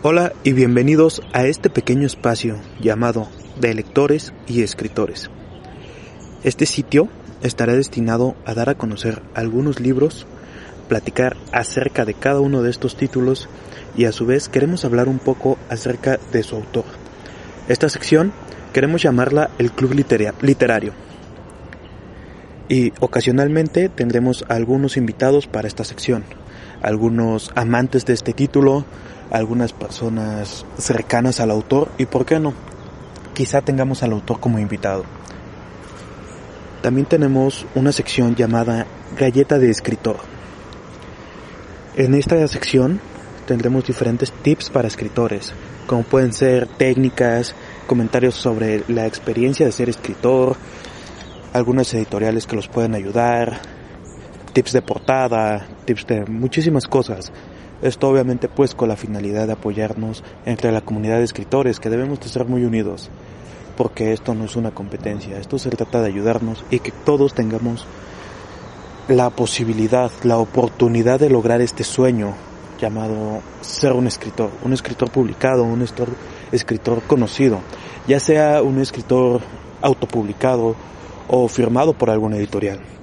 Hola y bienvenidos a este pequeño espacio llamado de lectores y escritores. Este sitio estará destinado a dar a conocer algunos libros, platicar acerca de cada uno de estos títulos y a su vez queremos hablar un poco acerca de su autor. Esta sección queremos llamarla el Club Literario. Y ocasionalmente tendremos algunos invitados para esta sección, algunos amantes de este título, algunas personas cercanas al autor y por qué no, quizá tengamos al autor como invitado. También tenemos una sección llamada Galleta de Escritor. En esta sección tendremos diferentes tips para escritores, como pueden ser técnicas, comentarios sobre la experiencia de ser escritor, algunas editoriales que los pueden ayudar, tips de portada, tips de muchísimas cosas. Esto obviamente pues con la finalidad de apoyarnos entre la comunidad de escritores que debemos de ser muy unidos, porque esto no es una competencia, esto se trata de ayudarnos y que todos tengamos la posibilidad, la oportunidad de lograr este sueño llamado ser un escritor, un escritor publicado, un escritor conocido, ya sea un escritor autopublicado o firmado por alguna editorial.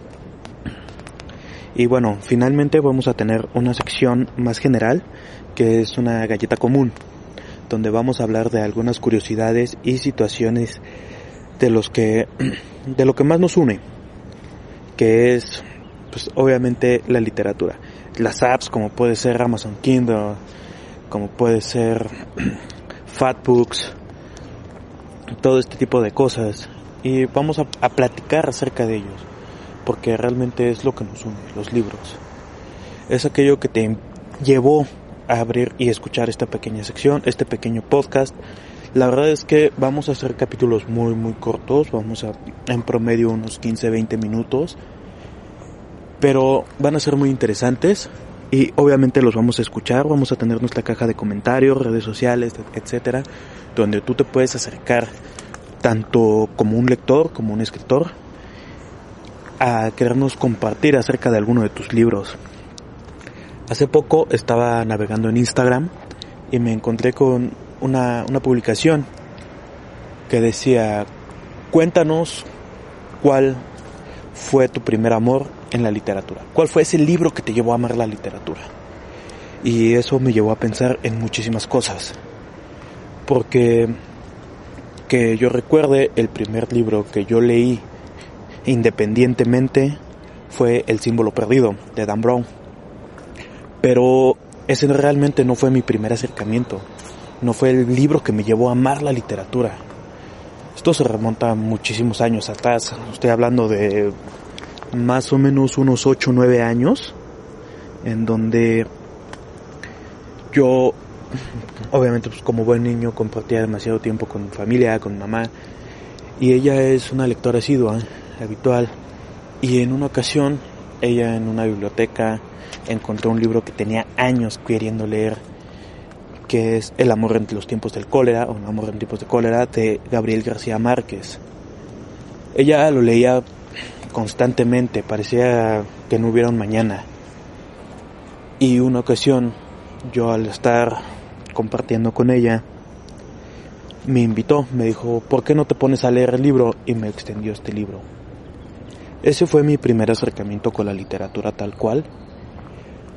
Y bueno, finalmente vamos a tener una sección más general, que es una galleta común, donde vamos a hablar de algunas curiosidades y situaciones de los que de lo que más nos une, que es pues obviamente la literatura. Las apps como puede ser Amazon Kindle, como puede ser Fatbooks, todo este tipo de cosas y vamos a, a platicar acerca de ellos porque realmente es lo que nos une, los libros. Es aquello que te llevó a abrir y escuchar esta pequeña sección, este pequeño podcast. La verdad es que vamos a hacer capítulos muy muy cortos, vamos a en promedio unos 15, 20 minutos, pero van a ser muy interesantes y obviamente los vamos a escuchar, vamos a tener nuestra caja de comentarios, redes sociales, etcétera, donde tú te puedes acercar tanto como un lector, como un escritor, a querernos compartir acerca de alguno de tus libros. Hace poco estaba navegando en Instagram y me encontré con una, una publicación que decía, cuéntanos cuál fue tu primer amor en la literatura, cuál fue ese libro que te llevó a amar la literatura. Y eso me llevó a pensar en muchísimas cosas, porque que yo recuerde el primer libro que yo leí independientemente fue El símbolo perdido de Dan Brown. Pero ese realmente no fue mi primer acercamiento, no fue el libro que me llevó a amar la literatura. Esto se remonta a muchísimos años atrás, estoy hablando de más o menos unos 8 o 9 años, en donde yo, obviamente pues como buen niño, compartía demasiado tiempo con mi familia, con mi mamá, y ella es una lectora asidua, habitual. Y en una ocasión, ella en una biblioteca encontró un libro que tenía años queriendo leer, que es El amor entre los tiempos del cólera, o El amor en tiempos de cólera, de Gabriel García Márquez. Ella lo leía constantemente, parecía que no hubiera un mañana. Y una ocasión, yo al estar compartiendo con ella, me invitó, me dijo, ¿por qué no te pones a leer el libro? Y me extendió este libro. Ese fue mi primer acercamiento con la literatura tal cual.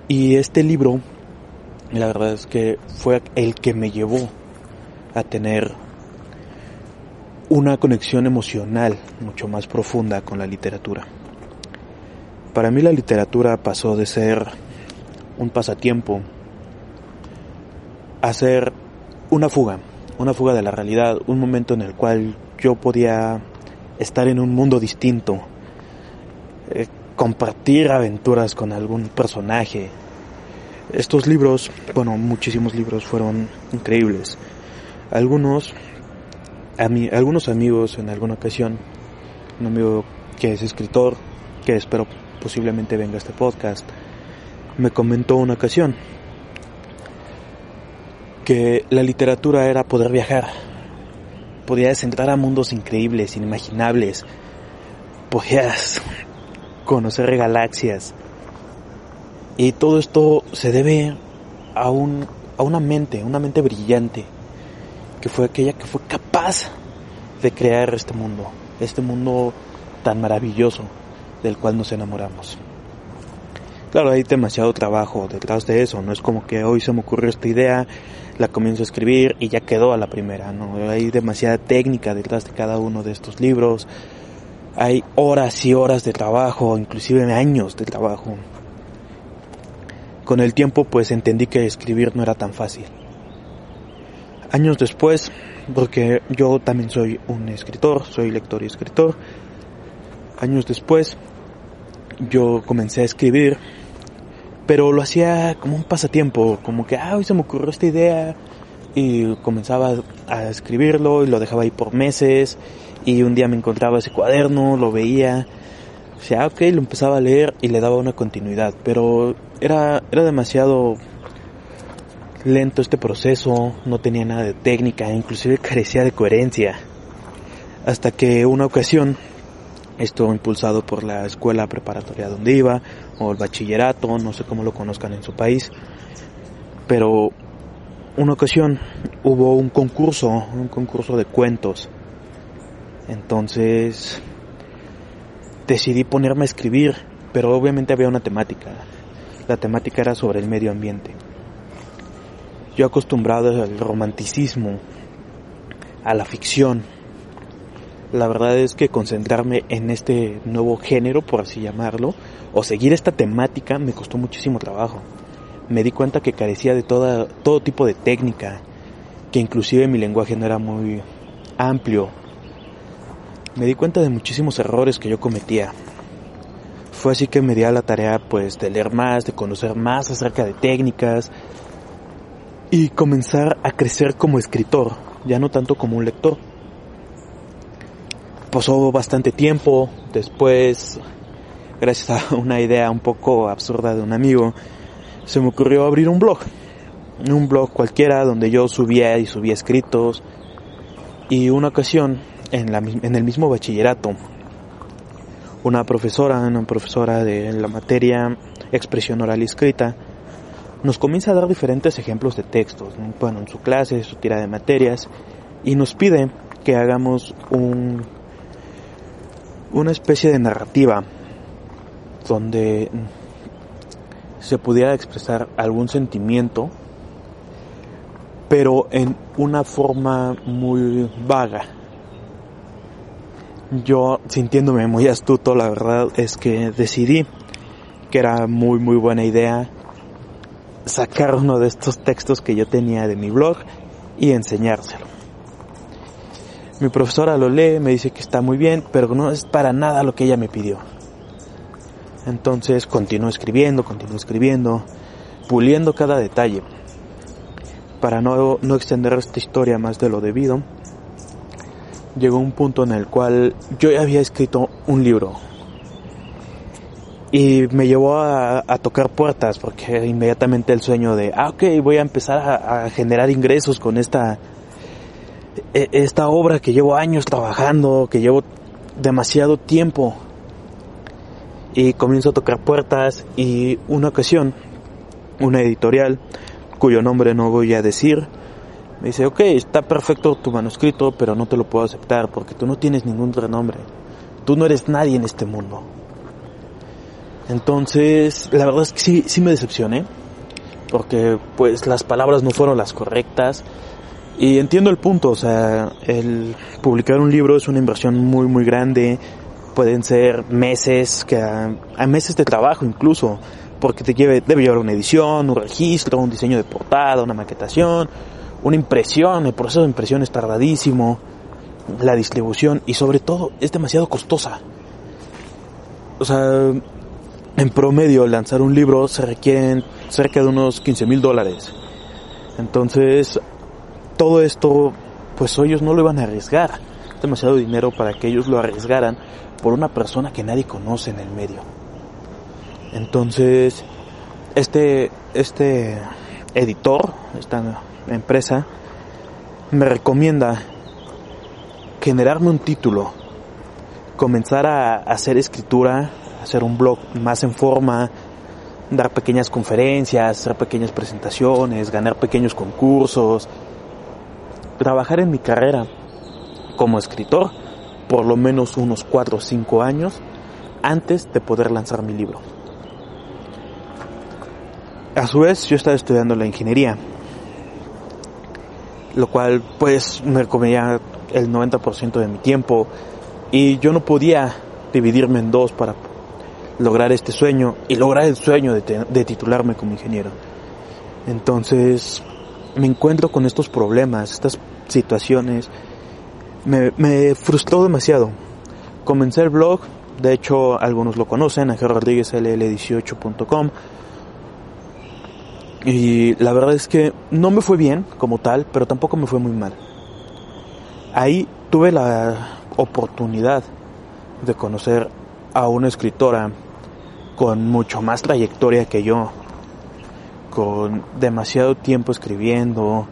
Y este libro, la verdad es que fue el que me llevó a tener una conexión emocional mucho más profunda con la literatura. Para mí la literatura pasó de ser un pasatiempo a ser una fuga, una fuga de la realidad, un momento en el cual yo podía estar en un mundo distinto, eh, compartir aventuras con algún personaje, Estos libros, bueno, muchísimos libros fueron increíbles. Algunos, a mí, algunos amigos en alguna ocasión, un amigo que es escritor, que espero posiblemente venga a este podcast, me comentó una ocasión que la literatura era poder viajar, podías entrar a mundos increíbles, inimaginables, podías conocer galaxias. Y todo esto se debe a, un, a una mente, una mente brillante, que fue aquella que fue capaz de crear este mundo, este mundo tan maravilloso del cual nos enamoramos. Claro, hay demasiado trabajo detrás de eso, no es como que hoy se me ocurrió esta idea, la comienzo a escribir y ya quedó a la primera, no, hay demasiada técnica detrás de cada uno de estos libros, hay horas y horas de trabajo, inclusive años de trabajo. Con el tiempo pues entendí que escribir no era tan fácil. Años después, porque yo también soy un escritor, soy lector y escritor, años después yo comencé a escribir pero lo hacía como un pasatiempo, como que, ah, hoy se me ocurrió esta idea y comenzaba a escribirlo y lo dejaba ahí por meses y un día me encontraba ese cuaderno, lo veía, o sea, ok, lo empezaba a leer y le daba una continuidad, pero era, era demasiado lento este proceso, no tenía nada de técnica, inclusive carecía de coherencia. Hasta que una ocasión esto impulsado por la escuela preparatoria donde iba, o el bachillerato, no sé cómo lo conozcan en su país. Pero una ocasión hubo un concurso, un concurso de cuentos. Entonces decidí ponerme a escribir, pero obviamente había una temática. La temática era sobre el medio ambiente. Yo acostumbrado al romanticismo, a la ficción, la verdad es que concentrarme en este nuevo género, por así llamarlo, o seguir esta temática me costó muchísimo trabajo. Me di cuenta que carecía de toda, todo tipo de técnica, que inclusive mi lenguaje no era muy amplio. Me di cuenta de muchísimos errores que yo cometía. Fue así que me di a la tarea pues de leer más, de conocer más acerca de técnicas y comenzar a crecer como escritor, ya no tanto como un lector pasó bastante tiempo, después, gracias a una idea un poco absurda de un amigo, se me ocurrió abrir un blog, un blog cualquiera donde yo subía y subía escritos, y una ocasión, en, la, en el mismo bachillerato, una profesora, una profesora de la materia expresión oral y escrita, nos comienza a dar diferentes ejemplos de textos, bueno, en su clase, su tira de materias, y nos pide que hagamos un una especie de narrativa donde se pudiera expresar algún sentimiento, pero en una forma muy vaga. Yo, sintiéndome muy astuto, la verdad es que decidí que era muy muy buena idea sacar uno de estos textos que yo tenía de mi blog y enseñárselo. Mi profesora lo lee, me dice que está muy bien, pero no es para nada lo que ella me pidió. Entonces continúo escribiendo, continúo escribiendo, puliendo cada detalle. Para no, no extender esta historia más de lo debido, llegó un punto en el cual yo ya había escrito un libro. Y me llevó a, tocar puertas, porque inmediatamente el sueño de, ah, ok, voy a empezar a generar ingresos con esta e, esta obra que llevo años trabajando, que llevo demasiado tiempo y comienzo a tocar puertas y una ocasión, una editorial cuyo nombre no voy a decir, me dice, ok, está perfecto tu manuscrito, pero no te lo puedo aceptar porque tú no tienes ningún renombre, tú no eres nadie en este mundo. Entonces, la verdad es que sí, sí me decepcioné, porque pues las palabras no fueron las correctas, y entiendo el punto, o sea, el publicar un libro es una inversión muy, muy grande. Pueden ser meses, que hay meses de trabajo incluso, porque te lleve, debe llevar una edición, un registro, un diseño de portada, una maquetación, una impresión, el proceso de impresión es tardadísimo, la distribución y sobre todo es demasiado costosa. O sea, en promedio lanzar un libro se requieren cerca de unos 15 mil dólares. Entonces, todo esto, pues ellos no lo iban a arriesgar. demasiado dinero para que ellos lo arriesgaran por una persona que nadie conoce en el medio. Entonces, este, este editor, esta empresa, me recomienda generarme un título, comenzar a hacer escritura, hacer un blog más en forma, dar pequeñas conferencias, hacer pequeñas presentaciones, ganar pequeños concursos, trabajar en mi carrera como escritor por lo menos unos 4 o 5 años antes de poder lanzar mi libro. A su vez, yo estaba estudiando la ingeniería, lo cual pues me comía el 90% de mi tiempo y yo no podía dividirme en dos para lograr este sueño y lograr el sueño de, titularme como ingeniero. Entonces me encuentro con estos problemas, estas situaciones. Me, frustró demasiado. Comencé el blog, de hecho algunos lo conocen, angelrodriguezll18.com. Y la verdad es que no me fue bien como tal, pero tampoco me fue muy mal. Ahí tuve la oportunidad de conocer a una escritora con mucho más trayectoria que yo, con demasiado tiempo escribiendo,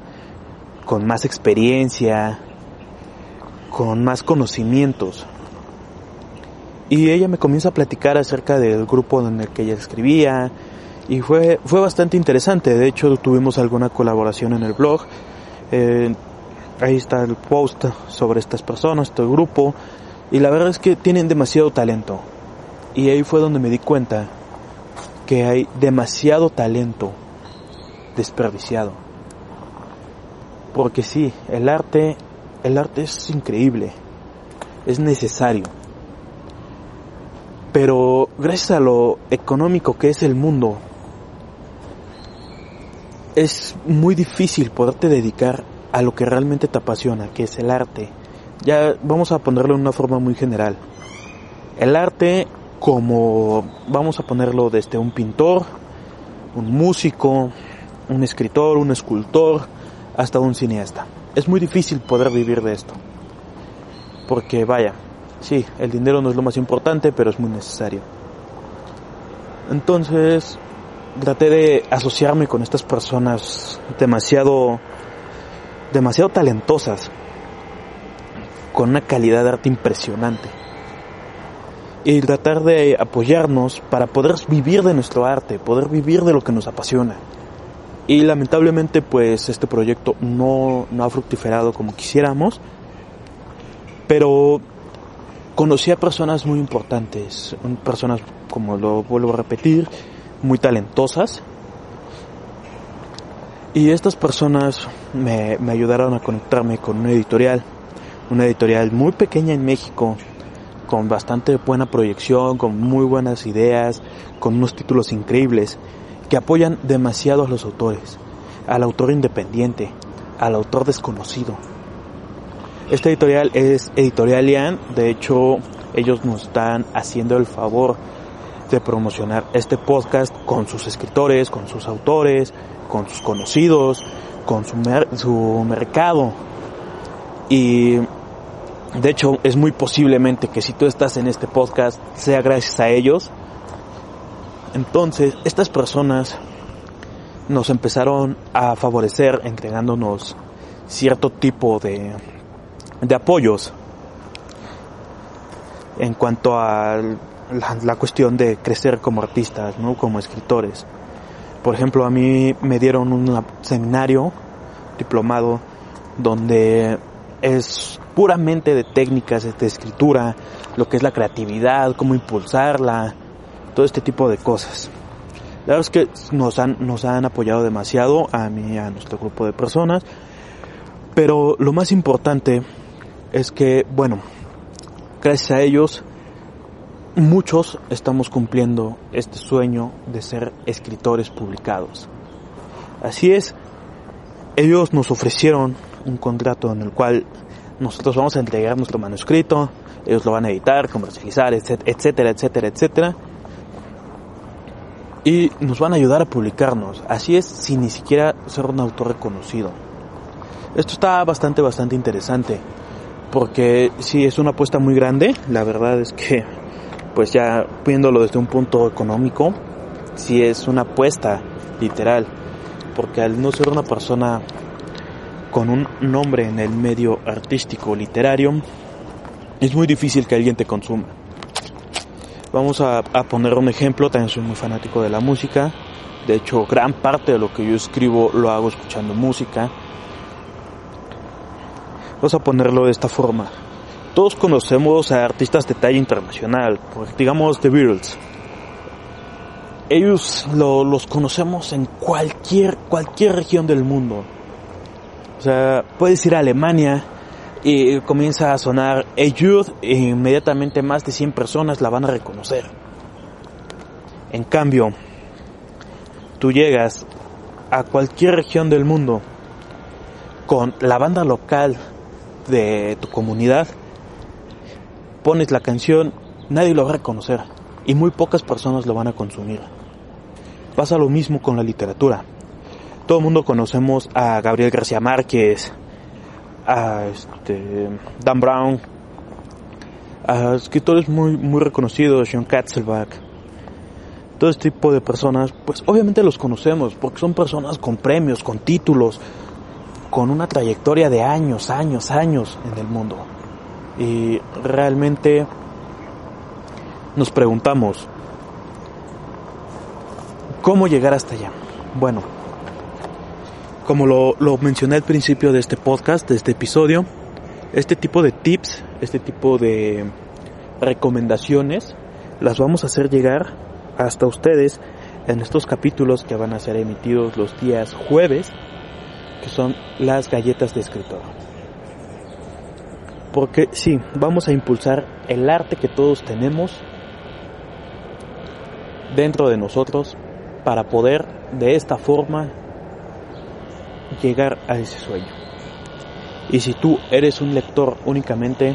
con más experiencia, con más conocimientos. Y ella me comienza a platicar acerca del grupo en el que ella escribía y fue, fue bastante interesante. De hecho, tuvimos alguna colaboración en el blog. Eh, ahí está el post sobre estas personas, este grupo. Y la verdad es que tienen demasiado talento. Y ahí fue donde me di cuenta que hay demasiado talento desperdiciado. Porque sí, el arte, el arte es increíble, es necesario. Pero gracias a lo económico que es el mundo, es muy difícil poderte dedicar a lo que realmente te apasiona, que es el arte. Ya vamos a ponerlo en una forma muy general. El arte como, vamos a ponerlo desde un pintor, un músico, un escritor, un escultor, hasta un cineasta. Es muy difícil poder vivir de esto. Porque vaya, sí, el dinero no es lo más importante, pero es muy necesario. Entonces, traté de asociarme con estas personas demasiado, demasiado talentosas, con una calidad de arte impresionante y tratar de apoyarnos para poder vivir de nuestro arte, poder vivir de lo que nos apasiona. Y lamentablemente pues este proyecto no, no ha fructiferado como quisiéramos, pero conocí a personas muy importantes, personas como lo vuelvo a repetir, muy talentosas. Y estas personas me, me ayudaron a conectarme con una editorial, una editorial muy pequeña en México, con bastante buena proyección, con muy buenas ideas, con unos títulos increíbles, que apoyan demasiado a los autores, al autor independiente, al autor desconocido. Esta editorial es Editorial Ian, de hecho ellos nos están haciendo el favor de promocionar este podcast con sus escritores, con sus autores, con sus conocidos, con su, su mercado. Y de hecho, es muy posiblemente que si tú estás en este podcast sea gracias a ellos. Entonces, estas personas nos empezaron a favorecer entregándonos cierto tipo de, de apoyos en cuanto a la, cuestión de crecer como artistas, ¿no? como escritores. Por ejemplo, a mí me dieron un seminario diplomado donde es puramente de técnicas de escritura, lo que es la creatividad, cómo impulsarla, todo este tipo de cosas. La verdad es que nos han, nos han apoyado demasiado a mí a nuestro grupo de personas, pero lo más importante es que, bueno, gracias a ellos, muchos estamos cumpliendo este sueño de ser escritores publicados. Así es, ellos nos ofrecieron un contrato en el cual nosotros vamos a entregar nuestro manuscrito, ellos lo van a editar, comercializar, etcétera, etcétera, etcétera. y nos van a ayudar a publicarnos. Así es, sin ni siquiera ser un autor reconocido. Esto está bastante, bastante interesante, porque si es una apuesta muy grande, la verdad es que, pues ya viéndolo desde un punto económico, si es una apuesta literal, porque al no ser una persona con un nombre en el medio artístico literario, es muy difícil que alguien te consuma. Vamos a, poner un ejemplo, también soy muy fanático de la música, de hecho gran parte de lo que yo escribo lo hago escuchando música. Vamos a ponerlo de esta forma. Todos conocemos a artistas de talla internacional, digamos The Beatles, ellos los conocemos en cualquier, cualquier región del mundo. O sea, puedes ir a Alemania y comienza a sonar Hey Jude e inmediatamente más de 100 personas la van a reconocer. En cambio, tú llegas a cualquier región del mundo con la banda local de tu comunidad, pones la canción, nadie lo va a reconocer y muy pocas personas lo van a consumir. Pasa lo mismo con la literatura. Todo el mundo conocemos a Gabriel García Márquez, a este, Dan Brown, a escritores muy, muy reconocidos, John Katzelbach. Todo este tipo de personas, pues obviamente los conocemos porque son personas con premios, con títulos, con una trayectoria de años, años, años en el mundo. Y realmente nos preguntamos, ¿Cómo llegar hasta allá? Bueno, como lo, mencioné al principio de este podcast, de este episodio, este tipo de tips, este tipo de recomendaciones, las vamos a hacer llegar hasta ustedes en estos capítulos que van a ser emitidos los días jueves, que son las galletas de escritor. Porque sí, vamos a impulsar el arte que todos tenemos dentro de nosotros para poder de esta forma llegar a ese sueño. Y si tú eres un lector únicamente,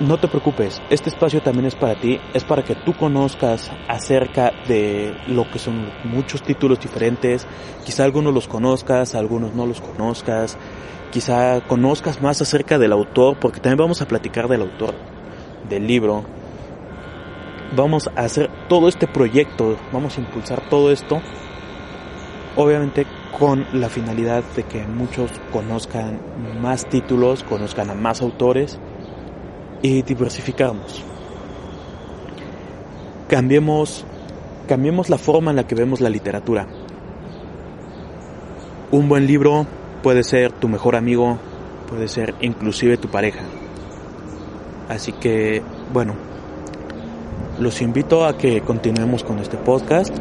no te preocupes, este espacio también es para ti, es para que tú conozcas acerca de lo que son muchos títulos diferentes, quizá algunos los conozcas, algunos no los conozcas, quizá conozcas más acerca del autor, porque también vamos a platicar del autor del libro, vamos a hacer todo este proyecto, vamos a impulsar todo esto, obviamente con la finalidad de que muchos conozcan más títulos, conozcan a más autores y diversificamos. Cambiemos, cambiemos la forma en la que vemos la literatura. Un buen libro puede ser tu mejor amigo, puede ser inclusive tu pareja. Así que, bueno, los invito a que continuemos con este podcast,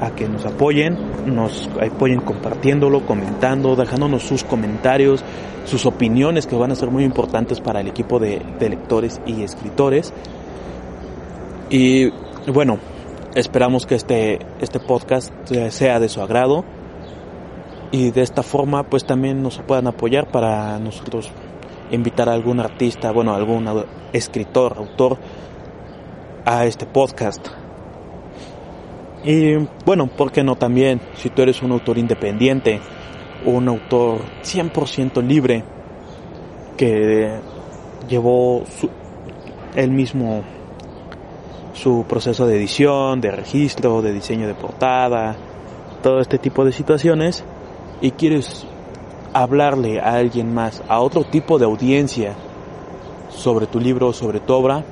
a que nos apoyen, nos apoyen compartiéndolo, comentando, dejándonos sus comentarios, sus opiniones que van a ser muy importantes para el equipo de, lectores y escritores. Y bueno, esperamos que este, este podcast sea de su agrado y de esta forma pues también nos puedan apoyar para nosotros invitar a algún artista, bueno, algún escritor, autor a este podcast. Y bueno, ¿por qué no también? Si tú eres un autor independiente, un autor 100% libre, que llevó su, él mismo su proceso de edición, de registro, de diseño de portada, todo este tipo de situaciones, y quieres hablarle a alguien más, a otro tipo de audiencia sobre tu libro, sobre tu obra,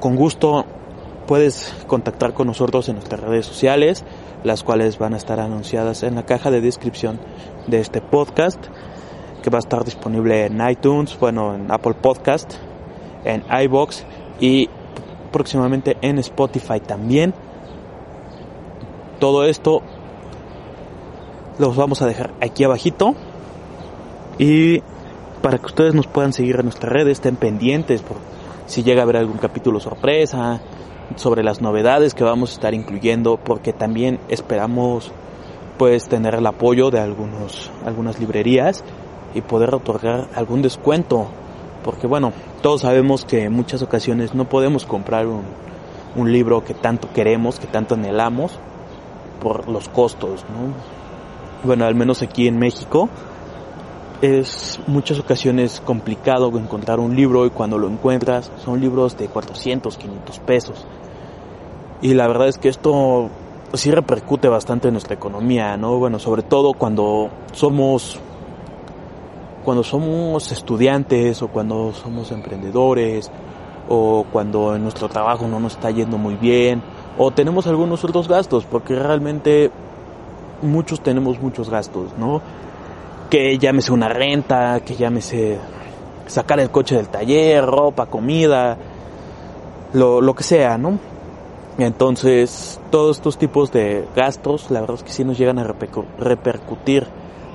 con gusto puedes contactar con nosotros en nuestras redes sociales, las cuales van a estar anunciadas en la caja de descripción de este podcast, que va a estar disponible en iTunes, bueno, en Apple Podcast, en iBox y próximamente en Spotify también. Todo esto los vamos a dejar aquí abajito y para que ustedes nos puedan seguir en nuestras redes, estén pendientes por si llega a haber algún capítulo sorpresa, sobre las novedades que vamos a estar incluyendo, porque también esperamos pues tener el apoyo de algunos, algunas librerías y poder otorgar algún descuento, porque bueno, todos sabemos que en muchas ocasiones no podemos comprar un, un libro que tanto queremos, que tanto anhelamos, por los costos, ¿no? Bueno, al menos aquí en México es muchas ocasiones complicado encontrar un libro y cuando lo encuentras son libros de 400, 500 pesos. Y la verdad es que esto sí repercute bastante en nuestra economía, ¿no? Bueno, sobre todo cuando somos cuando somos estudiantes o cuando somos emprendedores o cuando en nuestro trabajo no nos está yendo muy bien o tenemos algunos otros gastos, porque realmente muchos tenemos muchos gastos, ¿no? Que llámese una renta, que llámese sacar el coche del taller, ropa, comida, lo, lo que sea, ¿no? Entonces, todos estos tipos de gastos, la verdad es que sí nos llegan a repercutir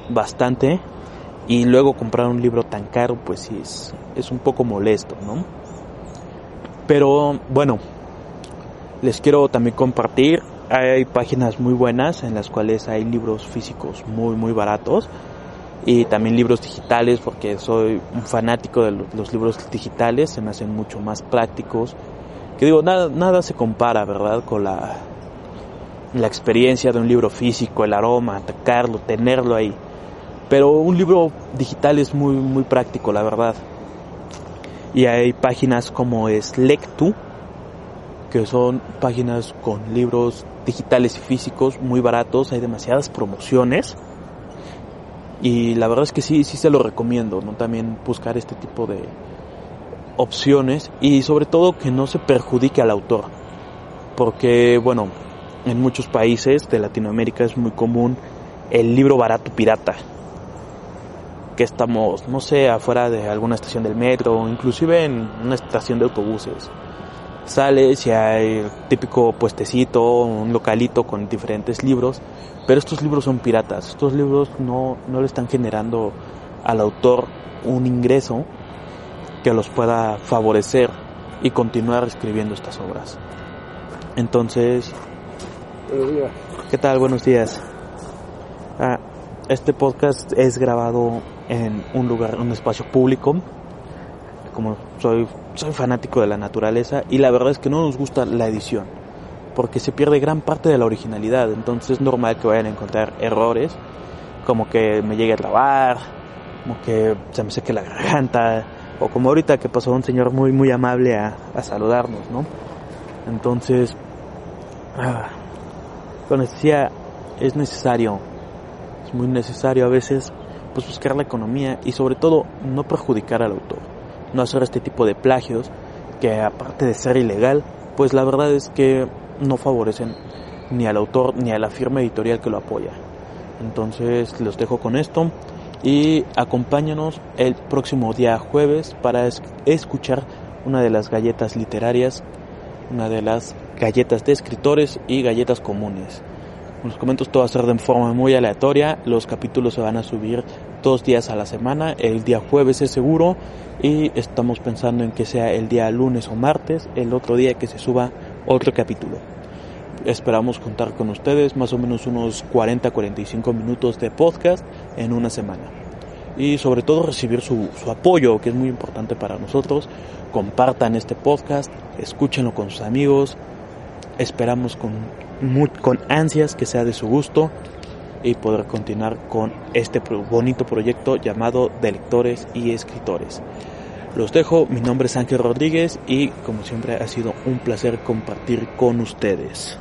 bastante. Y luego comprar un libro tan caro, pues sí es, es un poco molesto, ¿no? Pero bueno, les quiero también compartir. Hay páginas muy buenas en las cuales hay libros físicos muy, muy baratos. Y también libros digitales, porque soy un fanático de los libros digitales, se me hacen mucho más prácticos. Que digo, nada, nada se compara, ¿verdad? Con la, la experiencia de un libro físico, el aroma, atacarlo, tenerlo ahí. Pero un libro digital es muy, muy práctico, la verdad. Y hay páginas como es Lectu, que son páginas con libros digitales y físicos muy baratos, hay demasiadas promociones. Y la verdad es que sí, sí se lo recomiendo, ¿no? También buscar este tipo de opciones y sobre todo que no se perjudique al autor. Porque, bueno, en muchos países de Latinoamérica es muy común el libro barato pirata. Que estamos, no sé, afuera de alguna estación del metro, inclusive en una estación de autobuses sales y hay típico puestecito, un localito con diferentes libros, pero estos libros son piratas, estos libros no, no le están generando al autor un ingreso que los pueda favorecer y continuar escribiendo estas obras. Entonces, ¿qué tal? Buenos días. Ah, este podcast es grabado en un lugar, un espacio público. Como soy fanático de la naturaleza y la verdad es que no nos gusta la edición porque se pierde gran parte de la originalidad. Entonces es normal que vayan a encontrar errores, como que me llegue a trabar, como que se me seque la garganta, o como ahorita que pasó un señor muy muy amable a, saludarnos, ¿no? Entonces, ah, como decía, es necesario, es muy necesario a veces, pues buscar la economía y sobre todo no perjudicar al autor no hacer este tipo de plagios que aparte de ser ilegal, pues la verdad es que no favorecen ni al autor ni a la firma editorial que lo apoya. Entonces los dejo con esto y acompáñanos el próximo día jueves para escuchar una de las galletas literarias, una de las galletas de escritores y galletas comunes. Los comento todo va a ser de forma muy aleatoria. Los capítulos se van a subir dos días a la semana. El día jueves es seguro y estamos pensando en que sea el día lunes o martes, el otro día que se suba otro capítulo. Esperamos contar con ustedes más o menos unos 40-45 minutos de podcast en una semana. Y sobre todo recibir su, su apoyo, que es muy importante para nosotros. Compartan este podcast, escúchenlo con sus amigos. Esperamos con con ansias que sea de su gusto y poder continuar con este bonito proyecto llamado de lectores y escritores. Los dejo, mi nombre es Ángel Rodríguez y como siempre ha sido un placer compartir con ustedes.